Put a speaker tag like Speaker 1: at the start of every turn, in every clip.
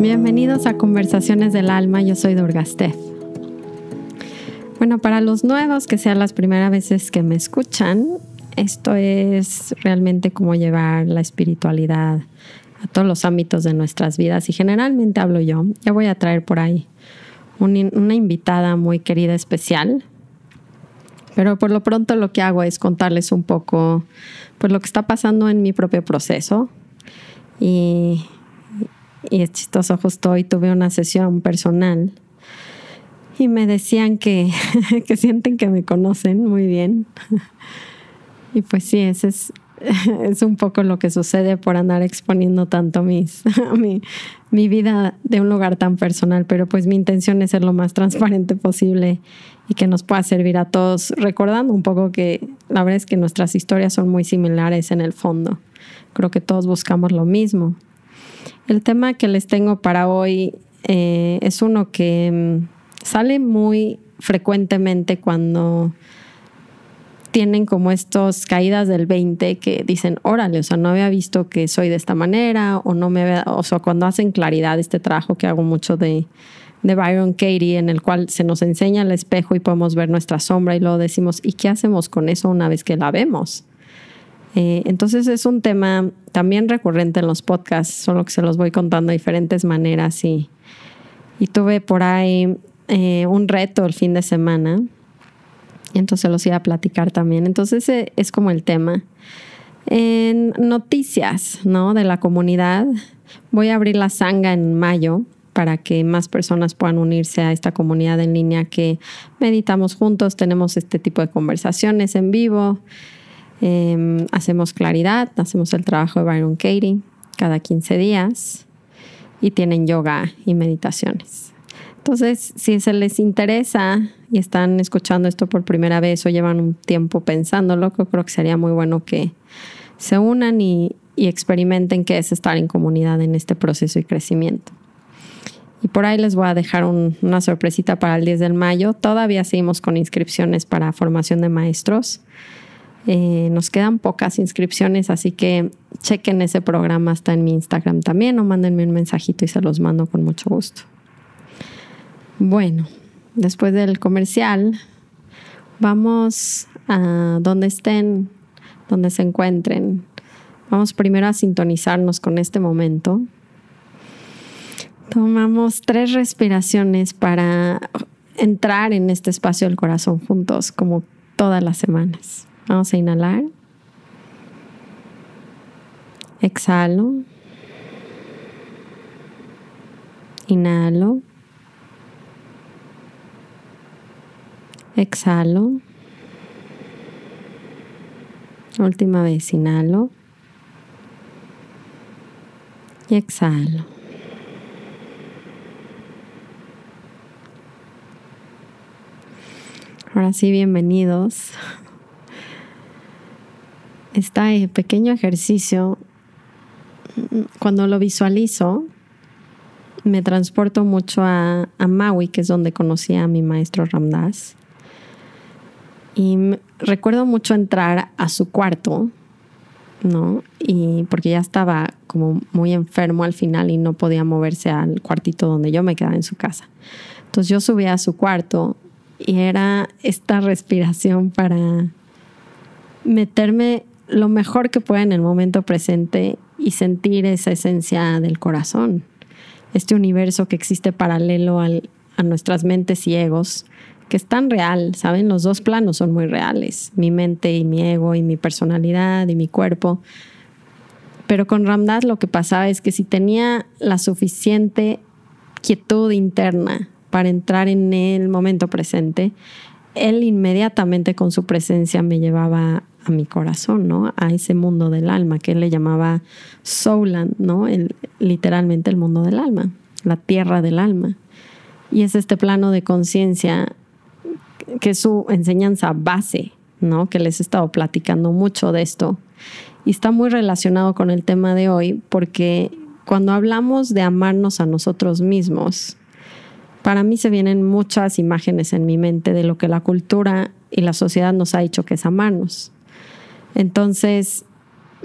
Speaker 1: Bienvenidos a Conversaciones del Alma, yo soy Durgastef. Bueno, para los nuevos, que sean las primeras veces que me escuchan, esto es realmente como llevar la espiritualidad a todos los ámbitos de nuestras vidas y generalmente hablo yo. Ya voy a traer por ahí una invitada muy querida especial. Pero por lo pronto lo que hago es contarles un poco pues lo que está pasando en mi propio proceso. Y, y es chistoso, justo hoy tuve una sesión personal y me decían que, que sienten que me conocen muy bien. Y pues sí, ese es, es un poco lo que sucede por andar exponiendo tanto mis, mi, mi vida de un lugar tan personal, pero pues mi intención es ser lo más transparente posible y que nos pueda servir a todos, recordando un poco que la verdad es que nuestras historias son muy similares en el fondo. Creo que todos buscamos lo mismo. El tema que les tengo para hoy eh, es uno que mm, sale muy frecuentemente cuando tienen como estos caídas del 20 que dicen, órale, o sea, no había visto que soy de esta manera, o no me había, o sea, cuando hacen claridad este trabajo que hago mucho de, de Byron Katie, en el cual se nos enseña el espejo y podemos ver nuestra sombra y luego decimos, ¿y qué hacemos con eso una vez que la vemos? Eh, entonces es un tema también recurrente en los podcasts, solo que se los voy contando de diferentes maneras y, y tuve por ahí eh, un reto el fin de semana. Entonces los iba a platicar también. Entonces ese es como el tema. En noticias, ¿no? De la comunidad. Voy a abrir la sanga en mayo para que más personas puedan unirse a esta comunidad en línea que meditamos juntos, tenemos este tipo de conversaciones en vivo, em, hacemos claridad, hacemos el trabajo de Byron Katie cada 15 días y tienen yoga y meditaciones. Entonces, si se les interesa y están escuchando esto por primera vez o llevan un tiempo pensándolo, creo que sería muy bueno que se unan y, experimenten qué es estar en comunidad en este proceso y crecimiento. Y por ahí les voy a dejar una sorpresita para el 10 de mayo. Todavía seguimos con inscripciones para formación de maestros. Eh, nos quedan pocas inscripciones, así que chequen ese programa, está en mi Instagram también o mándenme un mensajito y se los mando con mucho gusto. Bueno, después del comercial, vamos a donde estén, donde se encuentren. Vamos primero a sintonizarnos con este momento. Tomamos tres respiraciones para entrar en este espacio del corazón juntos, como todas las semanas. Vamos a inhalar. Exhalo. Inhalo. Exhalo. Última vez, inhalo. Y exhalo. Ahora sí, bienvenidos. Este pequeño ejercicio, cuando lo visualizo, me transporto mucho a, a Maui, que es donde conocí a mi maestro Ramdas. Y recuerdo mucho entrar a su cuarto, ¿no? Y porque ya estaba como muy enfermo al final y no podía moverse al cuartito donde yo me quedaba en su casa. Entonces yo subía a su cuarto y era esta respiración para meterme lo mejor que pueda en el momento presente y sentir esa esencia del corazón, este universo que existe paralelo al, a nuestras mentes y egos que es tan real, ¿saben? Los dos planos son muy reales, mi mente y mi ego y mi personalidad y mi cuerpo. Pero con Ramdas lo que pasaba es que si tenía la suficiente quietud interna para entrar en el momento presente, él inmediatamente con su presencia me llevaba a mi corazón, ¿no? A ese mundo del alma que él le llamaba Souland, ¿no? literalmente el mundo del alma, la tierra del alma. Y es este plano de conciencia que es su enseñanza base, ¿no? Que les he estado platicando mucho de esto. Y está muy relacionado con el tema de hoy porque cuando hablamos de amarnos a nosotros mismos, para mí se vienen muchas imágenes en mi mente de lo que la cultura y la sociedad nos ha dicho que es amarnos. Entonces,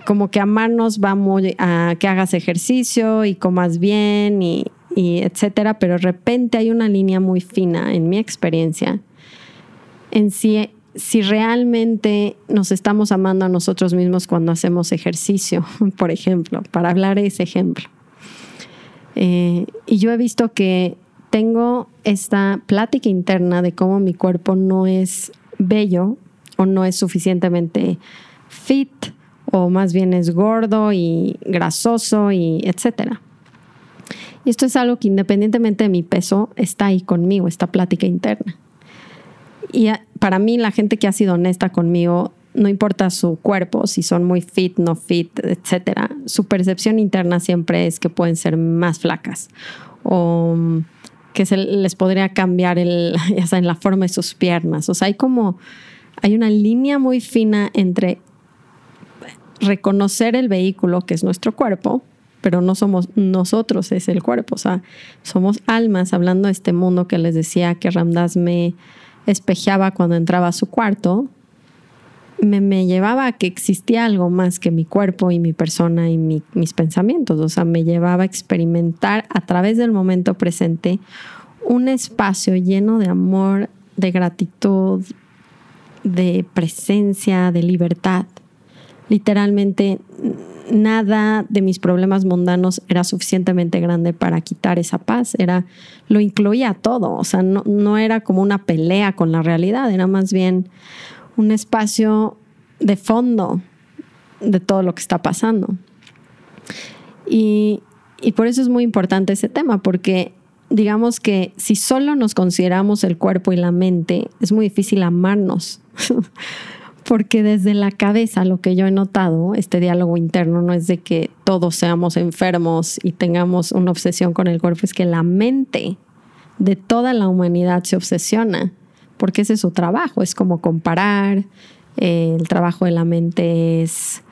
Speaker 1: como que amarnos va muy a que hagas ejercicio y comas bien y, y etcétera, pero de repente hay una línea muy fina en mi experiencia en si, si realmente nos estamos amando a nosotros mismos cuando hacemos ejercicio, por ejemplo, para hablar ese ejemplo. Eh, y yo he visto que tengo esta plática interna de cómo mi cuerpo no es bello o no es suficientemente fit o más bien es gordo y grasoso y etcétera. Y esto es algo que independientemente de mi peso está ahí conmigo, esta plática interna. Y para mí la gente que ha sido honesta conmigo, no importa su cuerpo, si son muy fit, no fit, etcétera, su percepción interna siempre es que pueden ser más flacas o que se les podría cambiar ya en la forma de sus piernas. O sea, hay como, hay una línea muy fina entre reconocer el vehículo que es nuestro cuerpo, pero no somos nosotros, es el cuerpo. O sea, somos almas hablando de este mundo que les decía que Ramdas me espejeaba cuando entraba a su cuarto, me, me, llevaba a que existía algo más que mi cuerpo y mi persona y mis pensamientos. O sea, me llevaba a experimentar a través del momento presente un espacio lleno de amor, de gratitud, de presencia, de libertad. Literalmente nada de mis problemas mundanos era suficientemente grande para quitar esa paz. Era, lo incluía todo. O sea, no, no era como una pelea con la realidad, era más bien un espacio de fondo de todo lo que está pasando. Y, y por eso es muy importante ese tema, porque digamos que si solo nos consideramos el cuerpo y la mente, es muy difícil amarnos. porque desde la cabeza lo que yo he notado, este diálogo interno no es de que todos seamos enfermos y tengamos una obsesión con el cuerpo, es que la mente de toda la humanidad se obsesiona, porque ese es su trabajo, es como comparar, eh, el trabajo de la mente es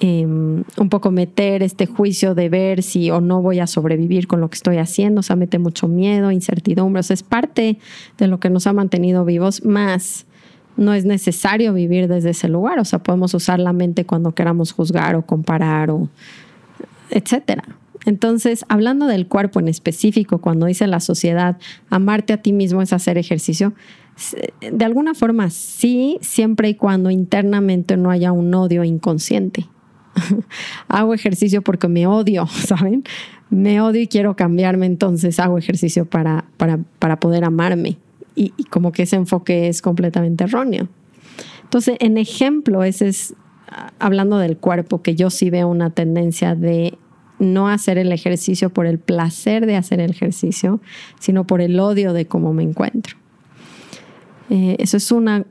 Speaker 1: em, un poco meter este juicio de ver si o no voy a sobrevivir con lo que estoy haciendo, o sea, mete mucho miedo, incertidumbre, o sea, es parte de lo que nos ha mantenido vivos más no es necesario vivir desde ese lugar, o sea, podemos usar la mente cuando queramos juzgar o comparar o etcétera. Entonces, hablando del cuerpo en específico, cuando dice la sociedad, amarte a ti mismo es hacer ejercicio, de alguna forma sí, siempre y cuando internamente no haya un odio inconsciente. hago ejercicio porque me odio, ¿saben? Me odio y quiero cambiarme, entonces hago ejercicio para, para, para poder amarme y, como que ese enfoque es completamente erróneo. Entonces, en ejemplo, ese es, ah, hablando del cuerpo, que yo sí veo una tendencia de no hacer el ejercicio por el placer de hacer el ejercicio, sino por el odio de cómo me encuentro. Eh, eso es una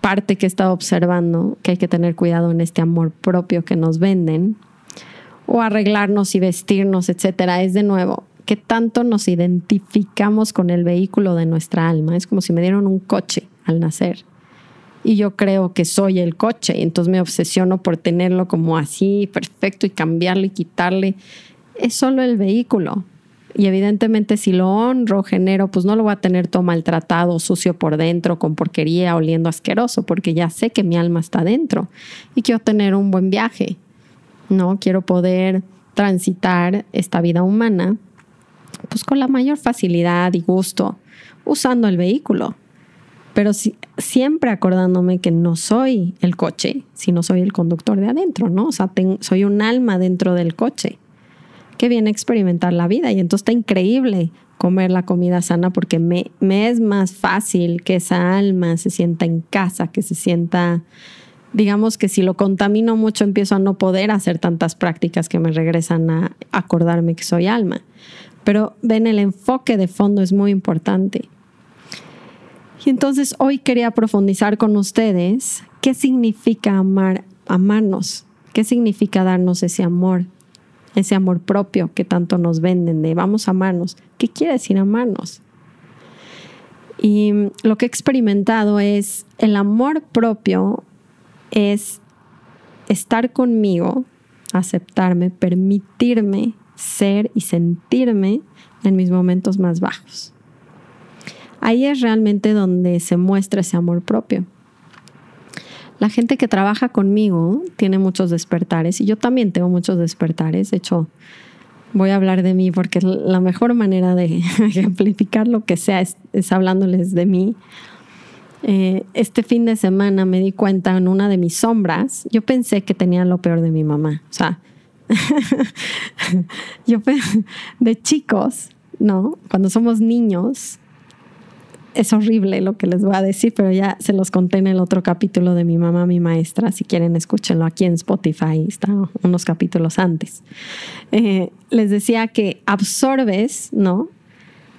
Speaker 1: parte que he estado observando, que hay que tener cuidado en este amor propio que nos venden, o arreglarnos y vestirnos, etcétera. Es de nuevo, qué tanto nos identificamos con el vehículo de nuestra alma. Es como si me dieron un coche al nacer y yo creo que soy el coche, y entonces me obsesiono por tenerlo como así, perfecto, y cambiarle y quitarle. Es solo el vehículo. Y evidentemente si lo honro, genero, pues no lo voy a tener todo maltratado, sucio por dentro, con porquería, oliendo asqueroso, porque ya sé que mi alma está dentro y quiero tener un buen viaje. No, quiero poder transitar esta vida humana pues con la mayor facilidad y gusto usando el vehículo. Pero siempre acordándome que no soy el coche, sino soy el conductor de adentro, ¿no? O sea, soy un alma dentro del coche que viene a experimentar la vida. Y entonces está increíble comer la comida sana porque me, me es más fácil que esa alma se sienta en casa, que se sienta, digamos que si lo contamino mucho empiezo a no poder hacer tantas prácticas que me regresan a acordarme que soy alma. Pero ven, el enfoque de fondo es muy importante. Y entonces hoy quería profundizar con ustedes qué significa amar, amarnos, qué significa darnos ese amor, ese amor propio que tanto nos venden de vamos a amarnos. ¿Qué quiere decir amarnos? Y lo que he experimentado es el amor propio es estar conmigo, aceptarme, permitirme ser y sentirme en mis momentos más bajos. Ahí es realmente donde se muestra ese amor propio. La gente que trabaja conmigo tiene muchos despertares y yo también tengo muchos despertares. De hecho, voy a hablar de mí porque la mejor manera de ejemplificar lo que sea es, hablándoles de mí. Eh, este fin de semana me di cuenta en una de mis sombras, yo pensé que tenía lo peor de mi mamá. O sea, yo de chicos, ¿no? Cuando somos niños, es horrible lo que les voy a decir, pero ya se los conté en el otro capítulo de mi mamá, mi maestra. Si quieren, escúchenlo aquí en Spotify, está unos capítulos antes. Eh, les decía que absorbes, ¿no?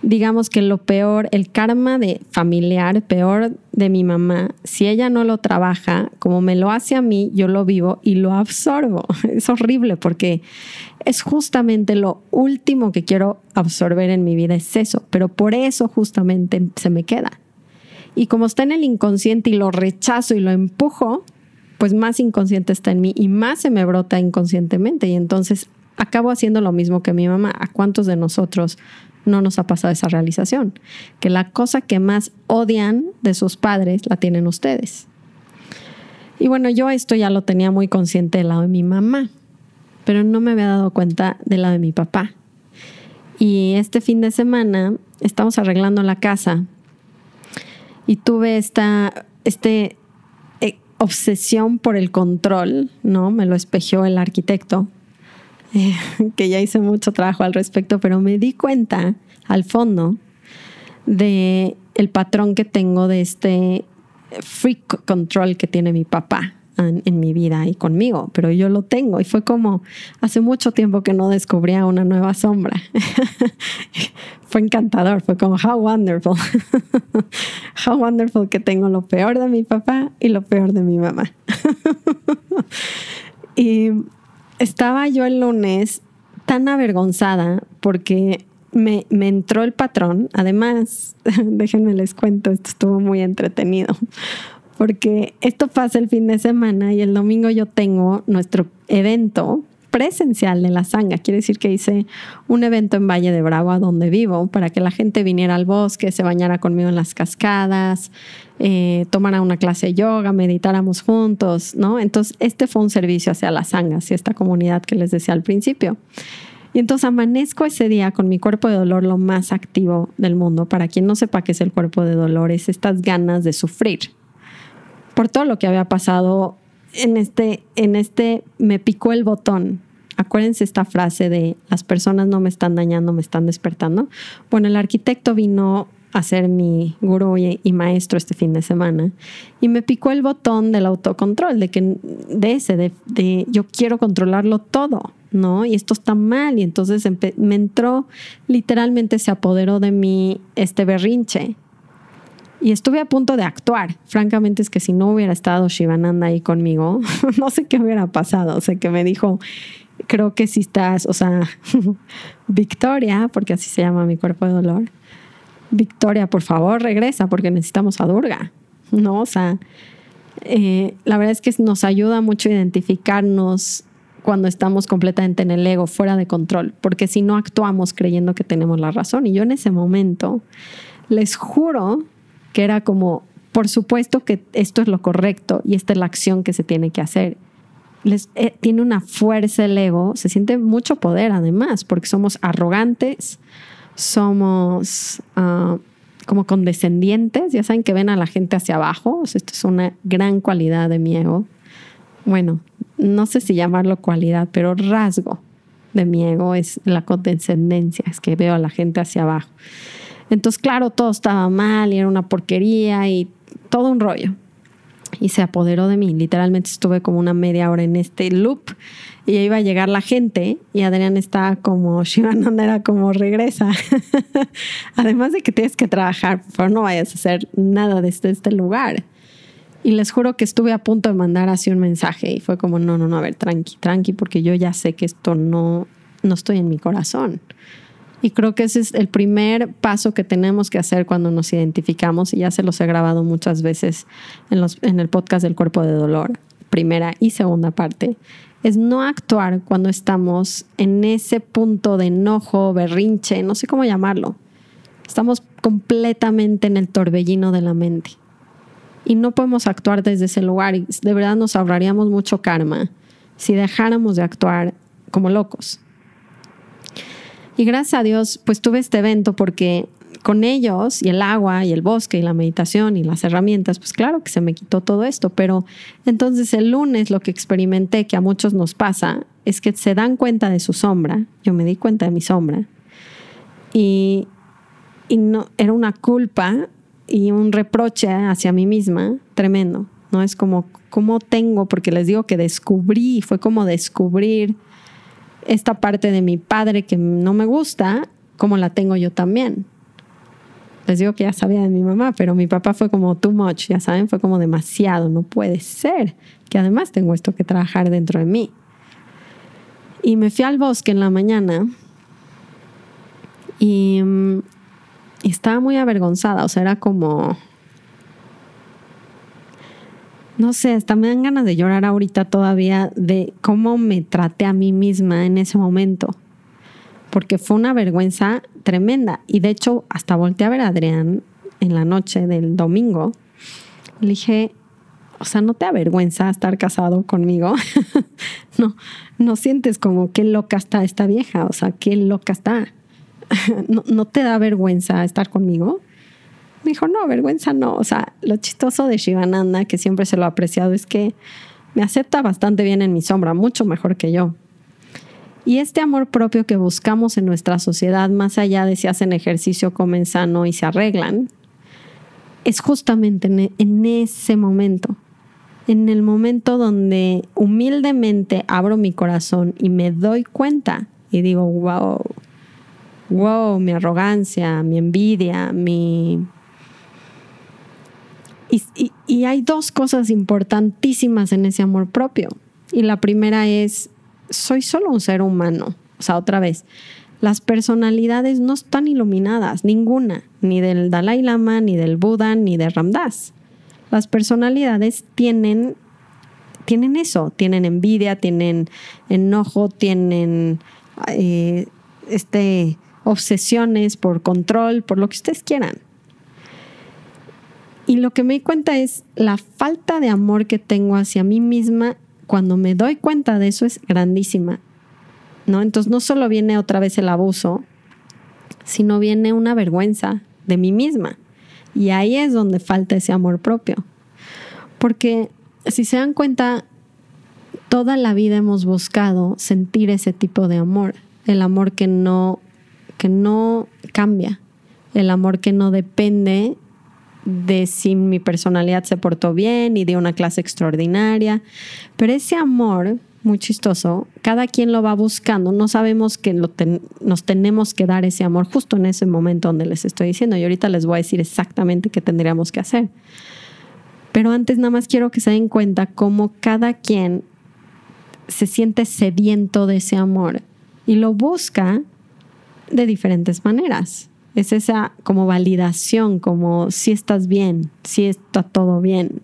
Speaker 1: Digamos que lo peor, el karma de familiar, peor de mi mamá, si ella no lo trabaja, como me lo hace a mí, yo lo vivo y lo absorbo. Es horrible porque es justamente lo último que quiero absorber en mi vida, es eso, pero por eso justamente se me queda. Y como está en el inconsciente y lo rechazo y lo empujo, pues más inconsciente está en mí y más se me brota inconscientemente y entonces acabo haciendo lo mismo que mi mamá. ¿A cuántos de nosotros no nos ha pasado esa realización, que la cosa que más odian de sus padres la tienen ustedes. Y bueno, yo esto ya lo tenía muy consciente del lado de mi mamá, pero no me había dado cuenta del lado de mi papá. Y este fin de semana estamos arreglando la casa y tuve esta este, eh, obsesión por el control, ¿no? Me lo espejeó el arquitecto que ya hice mucho trabajo al respecto, pero me di cuenta al fondo de el patrón que tengo de este freak control que tiene mi papá en, en, mi vida y conmigo, pero yo lo tengo y fue como hace mucho tiempo que no descubría una nueva sombra. fue encantador, fue como how wonderful, how wonderful que tengo lo peor de mi papá y lo peor de mi mamá. y estaba yo el lunes tan avergonzada porque me, entró el patrón. Además, déjenme les cuento, esto estuvo muy entretenido. Porque esto pasa el fin de semana y el domingo yo tengo nuestro evento presencial de la sanga. Quiere decir que hice un evento en Valle de Bravo, donde vivo, para que la gente viniera al bosque, se bañara conmigo en las cascadas, eh, tomara una clase de yoga, meditáramos juntos, ¿no? Entonces, este fue un servicio hacia la sanga, hacia esta comunidad que les decía al principio. Y entonces amanezco ese día con mi cuerpo de dolor lo más activo del mundo. Para quien no sepa qué es el cuerpo de dolor, es estas ganas de sufrir por todo lo que había pasado en este, en este me picó el botón. Acuérdense esta frase de las personas no me están dañando, me están despertando. Bueno, el arquitecto vino a ser mi gurú y, maestro este fin de semana y me picó el botón del autocontrol, de que de ese, de, de yo quiero controlarlo todo, ¿no? Y esto está mal y entonces me entró, literalmente se apoderó de mí este berrinche y estuve a punto de actuar. Francamente es que si no hubiera estado Shivananda ahí conmigo, no sé qué hubiera pasado. O sea, que me dijo, creo que si estás, o sea, Victoria, porque así se llama mi cuerpo de dolor, Victoria, por favor, regresa porque necesitamos a Durga. ¿No? O sea, eh, la verdad es que nos ayuda mucho identificarnos cuando estamos completamente en el ego, fuera de control, porque si no actuamos creyendo que tenemos la razón. Y yo en ese momento, les juro que era como, por supuesto que esto es lo correcto y esta es la acción que se tiene que hacer. Les, eh, tiene una fuerza el ego, se siente mucho poder además, porque somos arrogantes, somos uh, como condescendientes, ya saben que ven a la gente hacia abajo, esto es una gran cualidad de mi ego. Bueno, no sé si llamarlo cualidad, pero rasgo de mi ego es la condescendencia, es que veo a la gente hacia abajo. Entonces, claro, todo estaba mal y era una porquería y todo un rollo. Y se apoderó de mí. Literalmente estuve como una media hora en este loop y iba a llegar la gente y Adrián estaba como, Shivananda era como, regresa. Además de que tienes que trabajar, pero no vayas a hacer nada desde este lugar. Y les juro que estuve a punto de mandar así un mensaje y fue como, no, no, no, a ver, tranqui, tranqui, porque yo ya sé que esto no, no estoy en mi corazón. Y creo que ese es el primer paso que tenemos que hacer cuando nos identificamos, y ya se los he grabado muchas veces en, el podcast del cuerpo de dolor, primera y segunda parte, es no actuar cuando estamos en ese punto de enojo, berrinche, no sé cómo llamarlo. Estamos completamente en el torbellino de la mente. Y no podemos actuar desde ese lugar de verdad nos ahorraríamos mucho karma si dejáramos de actuar como locos. Y gracias a Dios, pues tuve este evento porque con ellos y el agua y el bosque y la meditación y las herramientas, pues claro que se me quitó todo esto, pero entonces el lunes lo que experimenté que a muchos nos pasa es que se dan cuenta de su sombra, yo me di cuenta de mi sombra y, y no, era una culpa y un reproche hacia mí misma tremendo, ¿no? Es como, ¿cómo tengo? Porque les digo que descubrí, fue como descubrir esta parte de mi padre que no me gusta, como la tengo yo también les digo que ya sabía de mi mamá, pero mi papá fue como too much, ya saben, fue como demasiado, no puede ser, que además tengo esto que trabajar dentro de mí. Y me fui al bosque en la mañana y, mm, estaba muy avergonzada, o sea, era como, no sé, hasta me dan ganas de llorar ahorita todavía de cómo me traté a mí misma en ese momento porque fue una vergüenza tremenda. Y de hecho, hasta volteé a ver a Adrián en la noche del domingo. Le dije, o sea, ¿no te avergüenza estar casado conmigo? no, no sientes como qué loca está esta vieja, o sea, qué loca está. ¿No, ¿No te da vergüenza estar conmigo? Me dijo, no, vergüenza no. O sea, lo chistoso de Shivananda, que siempre se lo ha apreciado, es que me acepta bastante bien en mi sombra, mucho mejor que yo. Y este amor propio que buscamos en nuestra sociedad, más allá de si hacen ejercicio, comen sano y se arreglan, es justamente en, e, ese momento, en el momento donde humildemente abro mi corazón y me doy cuenta y digo, wow, wow, mi arrogancia, mi envidia, mi... y hay dos cosas importantísimas en ese amor propio. Y la primera es soy solo un ser humano. O sea, otra vez, las personalidades no están iluminadas, ninguna, ni del Dalai Lama, ni del Buda, ni de Ramdas. Las personalidades tienen, tienen eso, tienen envidia, tienen enojo, tienen eh, este, obsesiones por control, por lo que ustedes quieran. Y lo que me di cuenta es la falta de amor que tengo hacia mí misma cuando me doy cuenta de eso es grandísima. ¿no? Entonces no solo viene otra vez el abuso, sino viene una vergüenza de mí misma. Y ahí es donde falta ese amor propio. Porque si se dan cuenta, toda la vida hemos buscado sentir ese tipo de amor, el amor que no, que no cambia, el amor que no depende de si mi personalidad se portó bien y de una clase extraordinaria. Pero ese amor, muy chistoso, cada quien lo va buscando. No sabemos que nos tenemos que dar ese amor justo en ese momento donde les estoy diciendo. Y ahorita les voy a decir exactamente qué tendríamos que hacer. Pero antes nada más quiero que se den cuenta cómo cada quien se siente sediento de ese amor y lo busca de diferentes maneras es esa como validación, como si estás bien, si está todo bien,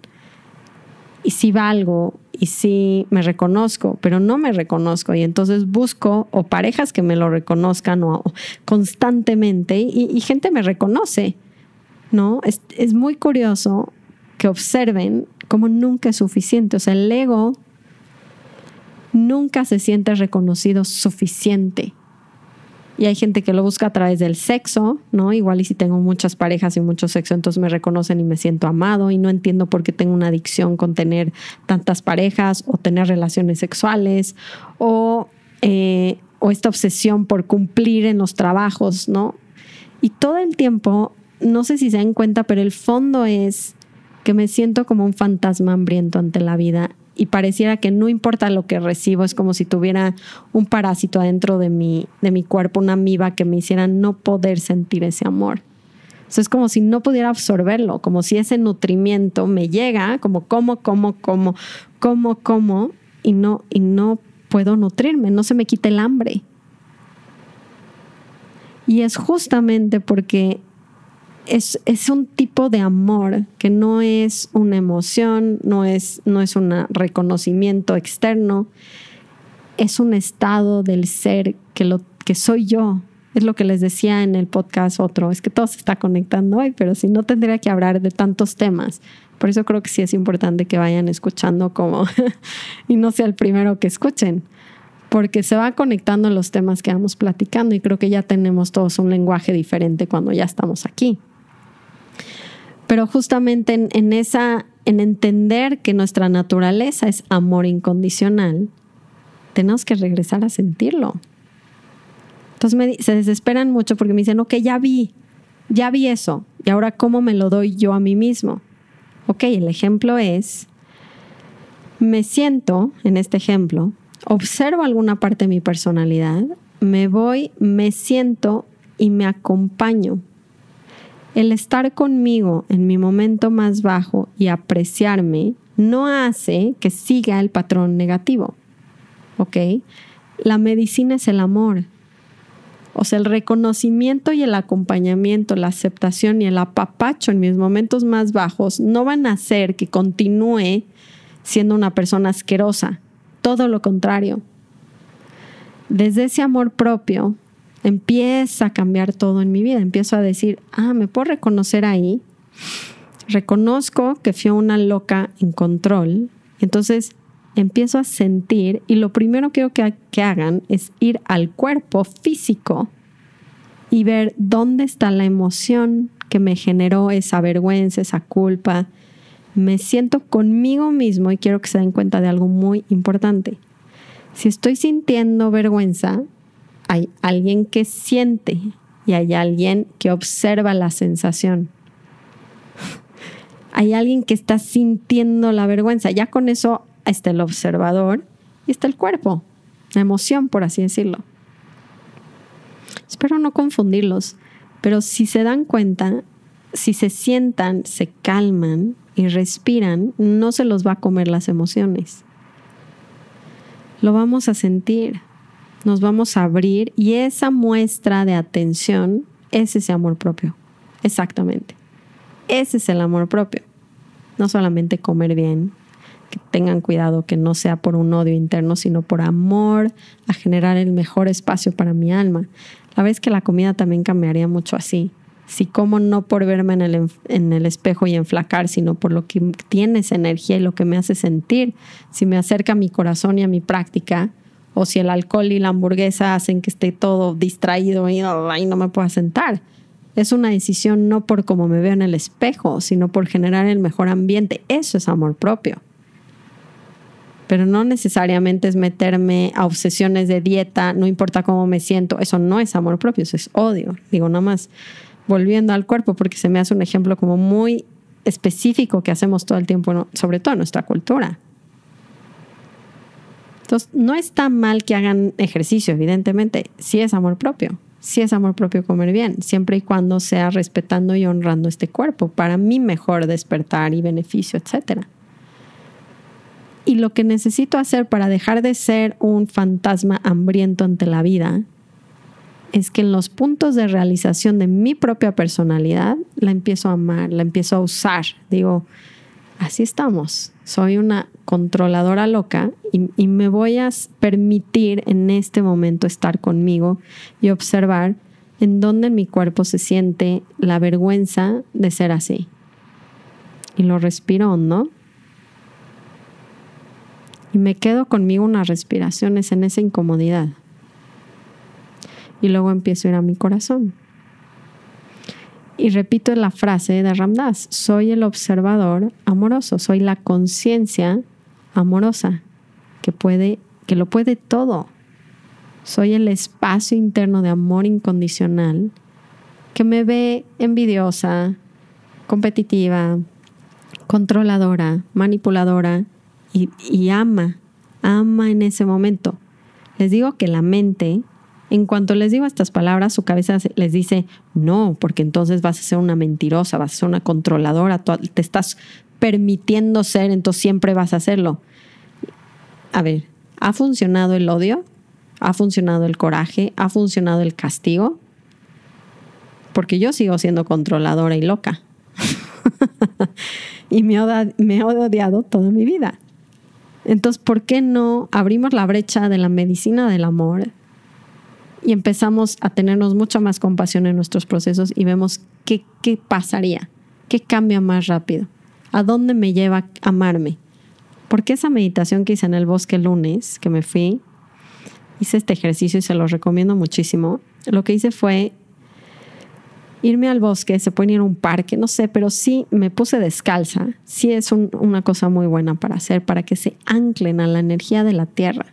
Speaker 1: y si valgo, y si me reconozco, pero no me reconozco, y entonces busco o parejas que me lo reconozcan o, constantemente, y, gente me reconoce, ¿no? Es, es muy curioso que observen como nunca es suficiente, o sea, el ego nunca se siente reconocido suficiente y hay gente que lo busca a través del sexo, ¿no? Igual y si tengo muchas parejas y mucho sexo, entonces me reconocen y me siento amado y no entiendo por qué tengo una adicción con tener tantas parejas o tener relaciones sexuales o, eh, o esta obsesión por cumplir en los trabajos, ¿no? Y todo el tiempo, no sé si se dan cuenta, pero el fondo es que me siento como un fantasma hambriento ante la vida y pareciera que no importa lo que recibo, es como si tuviera un parásito adentro de mi, de mi cuerpo, una amiba que me hiciera no poder sentir ese amor. es como si no pudiera absorberlo, como si ese nutrimiento me llega, como como, como, como, como, como, y no, y no puedo nutrirme, no se me quita el hambre. Y es justamente porque es, un tipo de amor que no es una emoción, no es, no es un reconocimiento externo, es un estado del ser que, lo, que soy yo. Es lo que les decía en el podcast otro, es que todo se está conectando hoy, pero si no tendría que hablar de tantos temas. Por eso creo que sí es importante que vayan escuchando como y no sea el primero que escuchen. porque se va conectando los temas que vamos platicando y creo que ya tenemos todos un lenguaje diferente cuando ya estamos aquí. Pero justamente en, esa, en entender que nuestra naturaleza es amor incondicional, tenemos que regresar a sentirlo. Entonces se desesperan mucho porque me dicen, ok, ya vi, ya vi eso, y ahora cómo me lo doy yo a mí mismo. Ok, el ejemplo es, me siento, en este ejemplo, observo alguna parte de mi personalidad, me voy, me siento y me acompaño. El estar conmigo en mi momento más bajo y apreciarme no hace que siga el patrón negativo. ¿Ok? La medicina es el amor. O sea, el reconocimiento y el acompañamiento, la aceptación y el apapacho en mis momentos más bajos no van a hacer que continúe siendo una persona asquerosa. Todo lo contrario. Desde ese amor propio empieza a cambiar todo en mi vida. Empiezo a decir, ah, me puedo reconocer ahí. Reconozco que fui una loca en control. Entonces empiezo a sentir y lo primero que quiero que, hagan es ir al cuerpo físico y ver dónde está la emoción que me generó esa vergüenza, esa culpa. Me siento conmigo mismo y quiero que se den cuenta de algo muy importante. Si estoy sintiendo vergüenza, hay alguien que siente y hay alguien que observa la sensación. Hay alguien que está sintiendo la vergüenza. Ya con eso está el observador y está el cuerpo, la emoción, por así decirlo. Espero no confundirlos, pero si se dan cuenta, si se sientan, se calman y respiran, no se los va a comer las emociones. Lo vamos a sentir, nos vamos a abrir y esa muestra de atención es ese amor propio. Exactamente. Ese es el amor propio. No solamente comer bien, que tengan cuidado que no sea por un odio interno, sino por amor a generar el mejor espacio para mi alma. La vez que la comida también cambiaría mucho así. Si como no por verme en el, en el espejo y enflacar, sino por lo que tiene esa energía y lo que me hace sentir. Si me acerca a mi corazón y a mi práctica, o si el alcohol y la hamburguesa hacen que esté todo distraído y no me pueda sentar. Es una decisión no por cómo me veo en el espejo, sino por generar el mejor ambiente. Eso es amor propio pero no necesariamente es meterme a obsesiones de dieta, no importa cómo me siento, eso no es amor propio, eso es odio. Digo, nada más volviendo al cuerpo, porque se me hace un ejemplo como muy específico que hacemos todo el tiempo, sobre todo en nuestra cultura. Entonces, no está mal que hagan ejercicio, evidentemente, sí es amor propio, sí es amor propio comer bien, siempre y cuando sea respetando y honrando este cuerpo para mi mejor despertar y beneficio, etcétera. Y lo que necesito hacer para dejar de ser un fantasma hambriento ante la vida es que en los puntos de realización de mi propia personalidad la empiezo a amar, la empiezo a usar. Digo, así estamos. Soy una controladora loca y, me voy a permitir en este momento estar conmigo y observar en dónde mi cuerpo se siente la vergüenza de ser así. Y lo respiro hondo y me quedo conmigo unas respiraciones en esa incomodidad. Y luego empiezo a ir a mi corazón. Y repito la frase de Ramdas, soy el observador amoroso, soy la conciencia amorosa que puede que lo puede todo. Soy el espacio interno de amor incondicional que me ve envidiosa, competitiva, controladora, manipuladora y, ama, ama en ese momento. Les digo que la mente, en cuanto les digo estas palabras, su cabeza les dice, no, porque entonces vas a ser una mentirosa, vas a ser una controladora, te estás permitiendo ser, entonces siempre vas a hacerlo. A ver, ¿ha funcionado el odio? ¿Ha funcionado el coraje? ¿Ha funcionado el castigo? Porque yo sigo siendo controladora y loca. y me, he odiado toda mi vida. Entonces, ¿por qué no abrimos la brecha de la medicina del amor y empezamos a tenernos mucha más compasión en nuestros procesos y vemos qué, qué pasaría, qué cambia más rápido, a dónde me lleva amarme? Porque esa meditación que hice en el bosque el lunes, que me fui, hice este ejercicio y se lo recomiendo muchísimo. Lo que hice fue irme al bosque, se puede ir a un parque, no sé, pero sí me puse descalza. Sí es una cosa muy buena para hacer, para que se anclen a la energía de la tierra.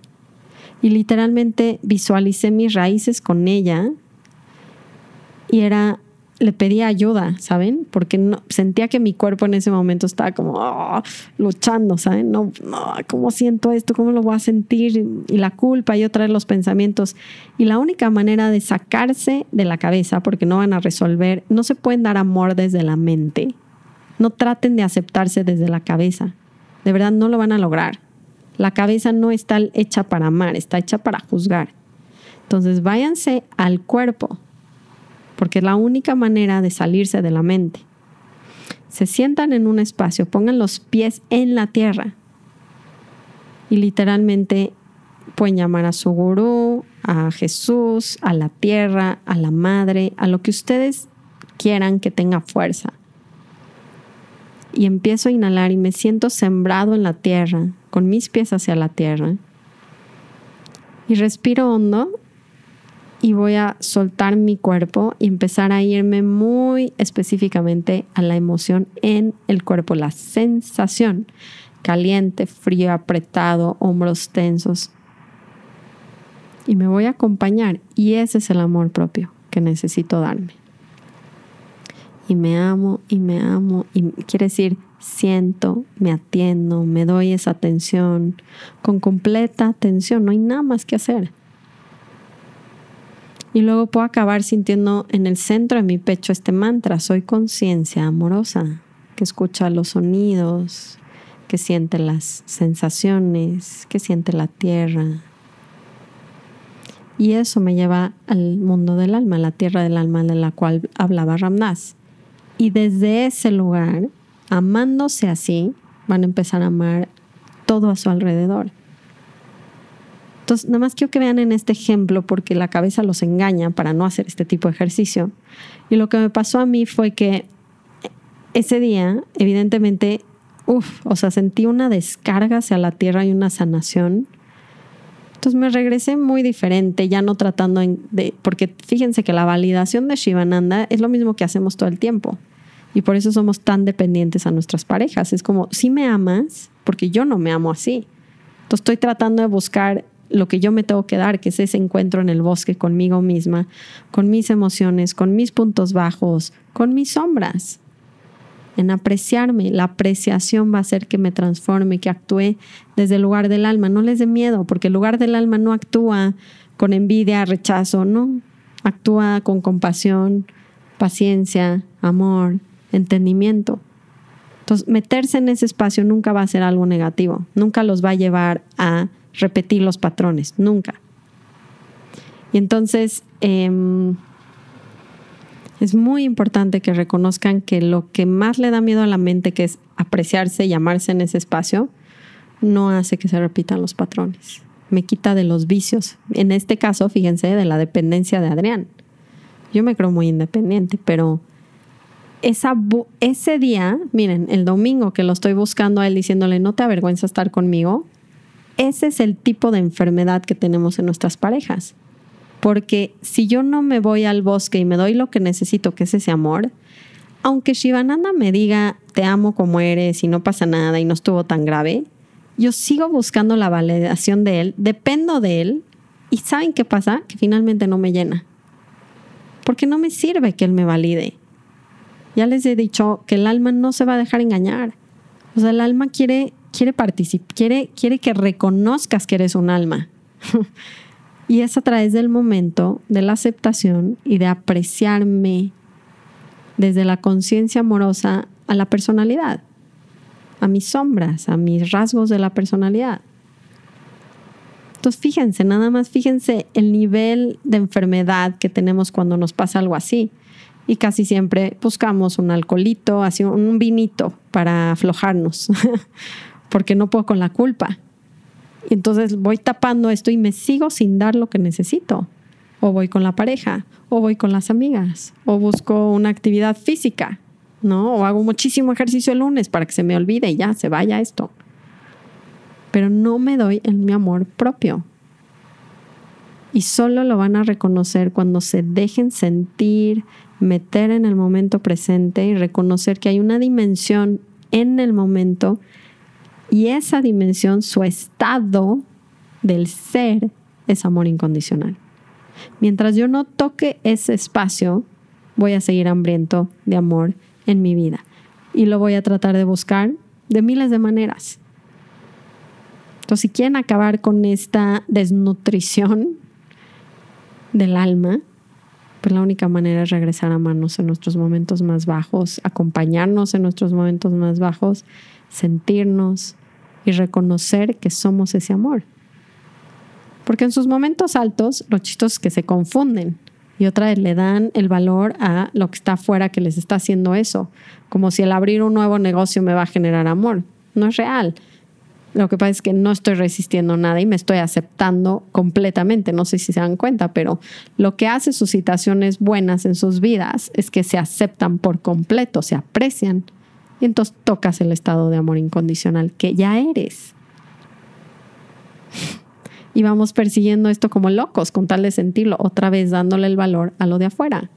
Speaker 1: Y literalmente visualicé mis raíces con ella y era le pedía ayuda, ¿saben? Porque no, sentía que mi cuerpo en ese momento estaba como ah, luchando, ¿saben? No, no, ¿cómo siento esto? ¿Cómo lo voy a sentir? Y la culpa y otra vez los pensamientos. Y la única manera de sacarse de la cabeza, porque no van a resolver, no se pueden dar amor desde la mente. No traten de aceptarse desde la cabeza. De verdad no lo van a lograr. La cabeza no está hecha para amar, está hecha para juzgar. Entonces váyanse al cuerpo, porque es la única manera de salirse de la mente. Se sientan en un espacio, pongan los pies en la tierra y literalmente pueden llamar a su gurú, a Jesús, a la tierra, a la madre, a lo que ustedes quieran que tenga fuerza. Y empiezo a inhalar y me siento sembrado en la tierra, con mis pies hacia la tierra. Y respiro hondo y voy a soltar mi cuerpo y empezar a irme muy específicamente a la emoción en el cuerpo, la sensación caliente, frío, apretado, hombros tensos. Y me voy a acompañar y ese es el amor propio que necesito darme. Y me amo y me amo y quiere decir siento, me atiendo, me doy esa atención con completa atención, no hay nada más que hacer y luego puedo acabar sintiendo en el centro de mi pecho este mantra, soy conciencia amorosa, que escucha los sonidos, que siente las sensaciones, que siente la tierra. Y eso me lleva al mundo del alma, la tierra del alma de la cual hablaba Ramdas. Y desde ese lugar, amándose así, van a empezar a amar todo a su alrededor. Entonces, nada más quiero que vean en este ejemplo porque la cabeza los engaña para no hacer este tipo de ejercicio. Y lo que me pasó a mí fue que ese día, evidentemente, uff, o sea, sentí una descarga hacia la tierra y una sanación. Entonces me regresé muy diferente, ya no tratando de, porque fíjense que la validación de Shivananda es lo mismo que hacemos todo el tiempo. Y por eso somos tan dependientes a nuestras parejas. Es como, si me amas, porque yo no me amo así. Entonces estoy tratando de buscar lo que yo me tengo que dar, que es ese encuentro en el bosque conmigo misma, con mis emociones, con mis puntos bajos, con mis sombras. En apreciarme, la apreciación va a hacer que me transforme, que actúe desde el lugar del alma. No les dé miedo, porque el lugar del alma no actúa con envidia, rechazo, no. Actúa con compasión, paciencia, amor, entendimiento. Entonces, meterse en ese espacio nunca va a ser algo negativo, nunca los va a llevar a repetir los patrones, nunca. Y entonces em, es muy importante que reconozcan que lo que más le da miedo a la mente, que es apreciarse y amarse en ese espacio, no hace que se repitan los patrones. Me quita de los vicios. En este caso, fíjense, de la dependencia de Adrián. Yo me creo muy independiente, pero ese día, miren, el domingo que lo estoy buscando a él diciéndole, no te avergüenza estar conmigo, ese es el tipo de enfermedad que tenemos en nuestras parejas. Porque si yo no me voy al bosque y me doy lo que necesito, que es ese amor, aunque Shivananda me diga te amo como eres y no pasa nada y no estuvo tan grave, yo sigo buscando la validación de él, dependo de él y ¿saben qué pasa? Que finalmente no me llena. Porque no me sirve que él me valide. Ya les he dicho que el alma no se va a dejar engañar. O sea, el alma quiere quiere participar, quiere, que reconozcas que eres un alma. y es a través del momento de la aceptación y de apreciarme desde la conciencia amorosa a la personalidad, a mis sombras, a mis rasgos de la personalidad. Entonces fíjense, nada más fíjense el nivel de enfermedad que tenemos cuando nos pasa algo así. Y casi siempre buscamos un alcoholito, así un vinito para aflojarnos. porque no puedo con la culpa. Y entonces voy tapando esto y me sigo sin dar lo que necesito. O voy con la pareja, o voy con las amigas, o busco una actividad física, ¿no? O hago muchísimo ejercicio el lunes para que se me olvide y ya se vaya esto. Pero no me doy en mi amor propio. Y solo lo van a reconocer cuando se dejen sentir, meter en el momento presente y reconocer que hay una dimensión en el momento y esa dimensión, su estado del ser, es amor incondicional. Mientras yo no toque ese espacio, voy a seguir hambriento de amor en mi vida. Y lo voy a tratar de buscar de miles de maneras. Entonces, si quieren acabar con esta desnutrición del alma, pues la única manera es regresar a manos en nuestros momentos más bajos, acompañarnos en nuestros momentos más bajos, sentirnos y reconocer que somos ese amor. Porque en sus momentos altos, los chistos que se confunden y otra vez le dan el valor a lo que está afuera que les está haciendo eso, como si el abrir un nuevo negocio me va a generar amor. No es real. Lo que pasa es que no estoy resistiendo nada y me estoy aceptando completamente. No sé si se dan cuenta, pero lo que hace sus situaciones buenas en sus vidas es que se aceptan por completo, se aprecian. Entonces tocas el estado de amor incondicional que ya eres. Y vamos persiguiendo esto como locos con tal de sentirlo, otra vez dándole el valor a lo de afuera.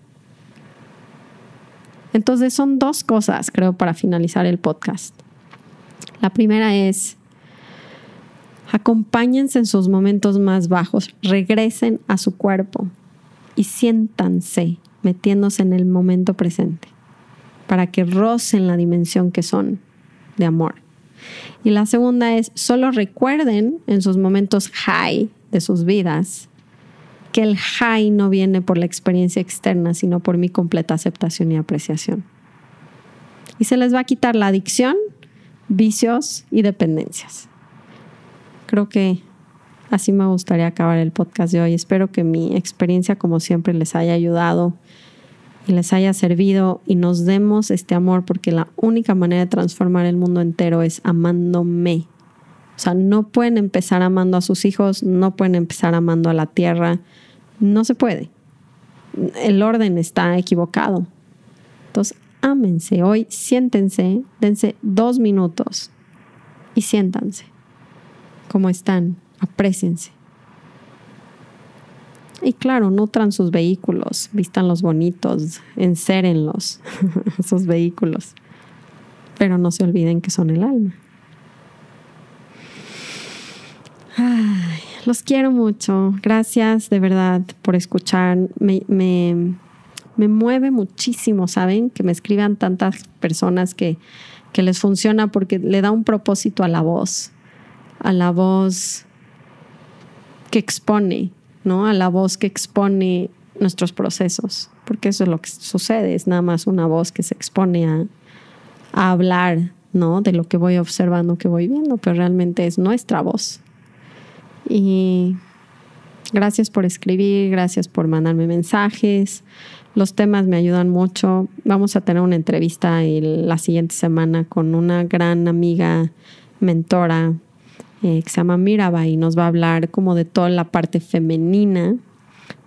Speaker 1: Entonces son dos cosas, creo, para finalizar el podcast. La primera es Acompáñense en sus momentos más bajos, regresen a su cuerpo y siéntanse metiéndose en el momento presente para que rocen la dimensión que son de amor. Y la segunda es, solo recuerden en sus momentos high de sus vidas que el high no viene por la experiencia externa, sino por mi completa aceptación y apreciación. Y se les va a quitar la adicción, vicios y dependencias creo que así me gustaría acabar el podcast de hoy. Espero que mi experiencia, como siempre, les haya ayudado y les haya servido y nos demos este amor porque la única manera de transformar el mundo entero es amándome. O sea, no pueden empezar amando a sus hijos, no pueden empezar amando a la tierra, no se puede. El orden está equivocado. Entonces, ámense hoy, siéntense, dense dos minutos y siéntanse cómo están, apréciense. Y claro, nutran sus vehículos, vistan los bonitos, encérenlos, sus vehículos. Pero no se olviden que son el alma. los quiero mucho. Gracias de verdad por escuchar. Me, me, me, mueve muchísimo, ¿saben? Que me escriban tantas personas que, que les funciona porque le da un propósito a la voz a la voz que expone, ¿no? A la voz que expone nuestros procesos, porque eso es lo que sucede, es nada más una voz que se expone a, hablar, ¿no? De lo que voy observando, que voy viendo, pero realmente es nuestra voz. Y gracias por escribir, gracias por mandarme mensajes. Los temas me ayudan mucho. Vamos a tener una entrevista la siguiente semana con una gran amiga, mentora, eh, que se llama Miraba y nos va a hablar como de toda la parte femenina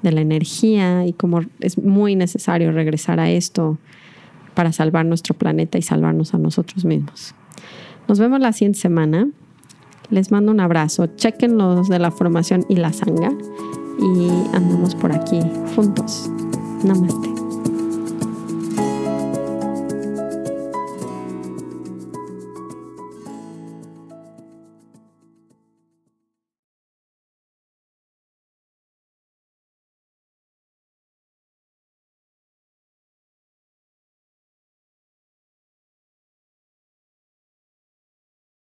Speaker 1: de la energía y cómo es muy necesario regresar a esto para salvar nuestro planeta y salvarnos a nosotros mismos. Nos vemos la siguiente semana. Les mando un abrazo. Chequen los de la formación y la sanga y andamos por aquí juntos. Namaste.